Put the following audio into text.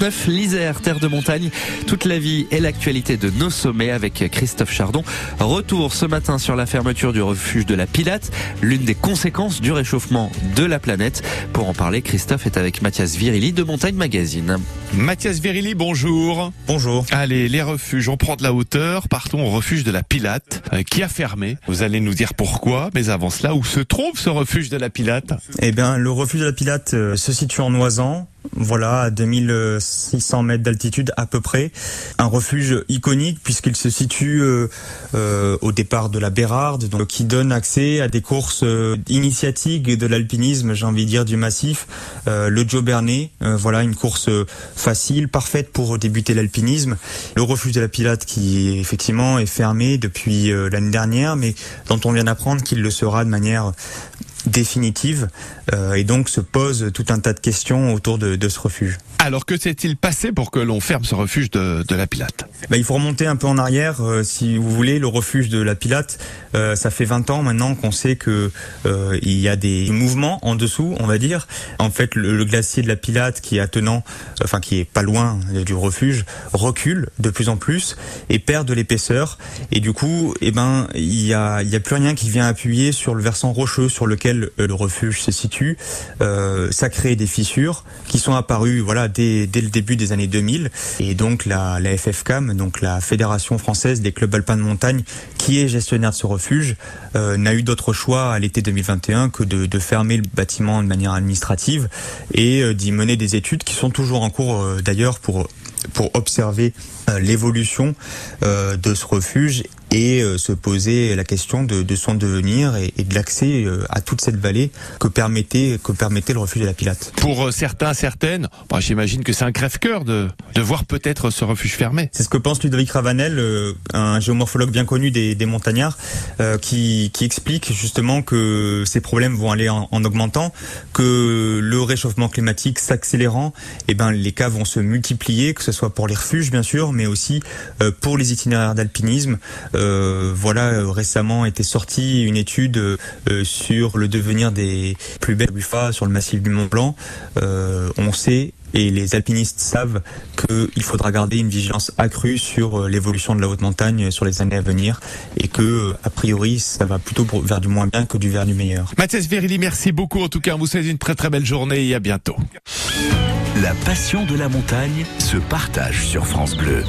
39, l'Isère, terre de montagne. Toute la vie et l'actualité de nos sommets avec Christophe Chardon. Retour ce matin sur la fermeture du refuge de la Pilate, l'une des conséquences du réchauffement de la planète. Pour en parler, Christophe est avec Mathias Virili de Montagne Magazine. Mathias Virili, bonjour. Bonjour. Allez, les refuges, on prend de la hauteur, partons au refuge de la Pilate, euh, qui a fermé. Vous allez nous dire pourquoi, mais avant cela, où se trouve ce refuge de la Pilate? Eh bien, le refuge de la Pilate euh, se situe en Noisan, voilà, à 2600 mètres d'altitude à peu près. Un refuge iconique puisqu'il se situe euh, euh, au départ de la Bérarde, donc qui donne accès à des courses euh, initiatiques de l'alpinisme, j'ai envie de dire du massif. Euh, le Joe Bernet, voilà, une course facile, parfaite pour débuter l'alpinisme. Le refuge de la Pilate qui effectivement est fermé depuis l'année dernière, mais dont on vient d'apprendre qu'il le sera de manière définitive euh, et donc se pose tout un tas de questions autour de, de ce refuge. Alors que s'est-il passé pour que l'on ferme ce refuge de, de la Pilate? Bah, Il faut remonter un peu en arrière, euh, si vous voulez. Le refuge de la Pilate, euh, ça fait 20 ans maintenant qu'on sait que euh, il y a des mouvements en dessous, on va dire. En fait, le, le, glacier de la Pilate, qui est attenant, enfin qui est pas loin du refuge, recule de plus en plus et perd de l'épaisseur. Et du coup, eh ben, il y a, il y a plus rien qui vient appuyer sur le versant rocheux sur lequel le refuge se situe. ça crée des fissures qui sont apparues, voilà dès, le début des années 2000. Et donc la, FFCAM, donc la Fédération française des clubs alpins de montagne, qui est gestionnaire de ce refuge, euh, n'a eu d'autre choix à l'été 2021 que de, fermer le bâtiment de manière administrative et euh, d'y mener des études qui sont toujours en cours euh, d'ailleurs pour observer euh, l'évolution euh, de ce refuge et euh, se poser la question de, de son devenir et, et de l'accès à toute cette vallée que permettait que permettait le refuge de la Pilate. Pour certains, certaines, bah, j'imagine que c'est un crève-cœur de, de voir peut-être ce refuge fermé. C'est ce que pense Ludovic Ravanel, un géomorphologue bien connu des, des montagnards, qui, qui explique justement que ces problèmes vont aller en, en augmentant, que le réchauffement climatique s'accélérant, et ben les cas vont se multiplier, que ce soit pour les refuges bien sûr, mais aussi euh, pour les itinéraires d'alpinisme. Euh, voilà, euh, récemment était sortie une étude euh, sur le devenir des plus belles buffas sur le massif du Mont Blanc. on sait et les alpinistes savent qu'il faudra garder une vigilance accrue sur l'évolution de la haute montagne sur les années à venir et que, a priori, ça va plutôt vers du moins bien que du vers du meilleur. Mathias Verili, merci beaucoup. En tout cas, vous souhaite une très très belle journée et à bientôt. La passion de la montagne se partage sur France Bleu.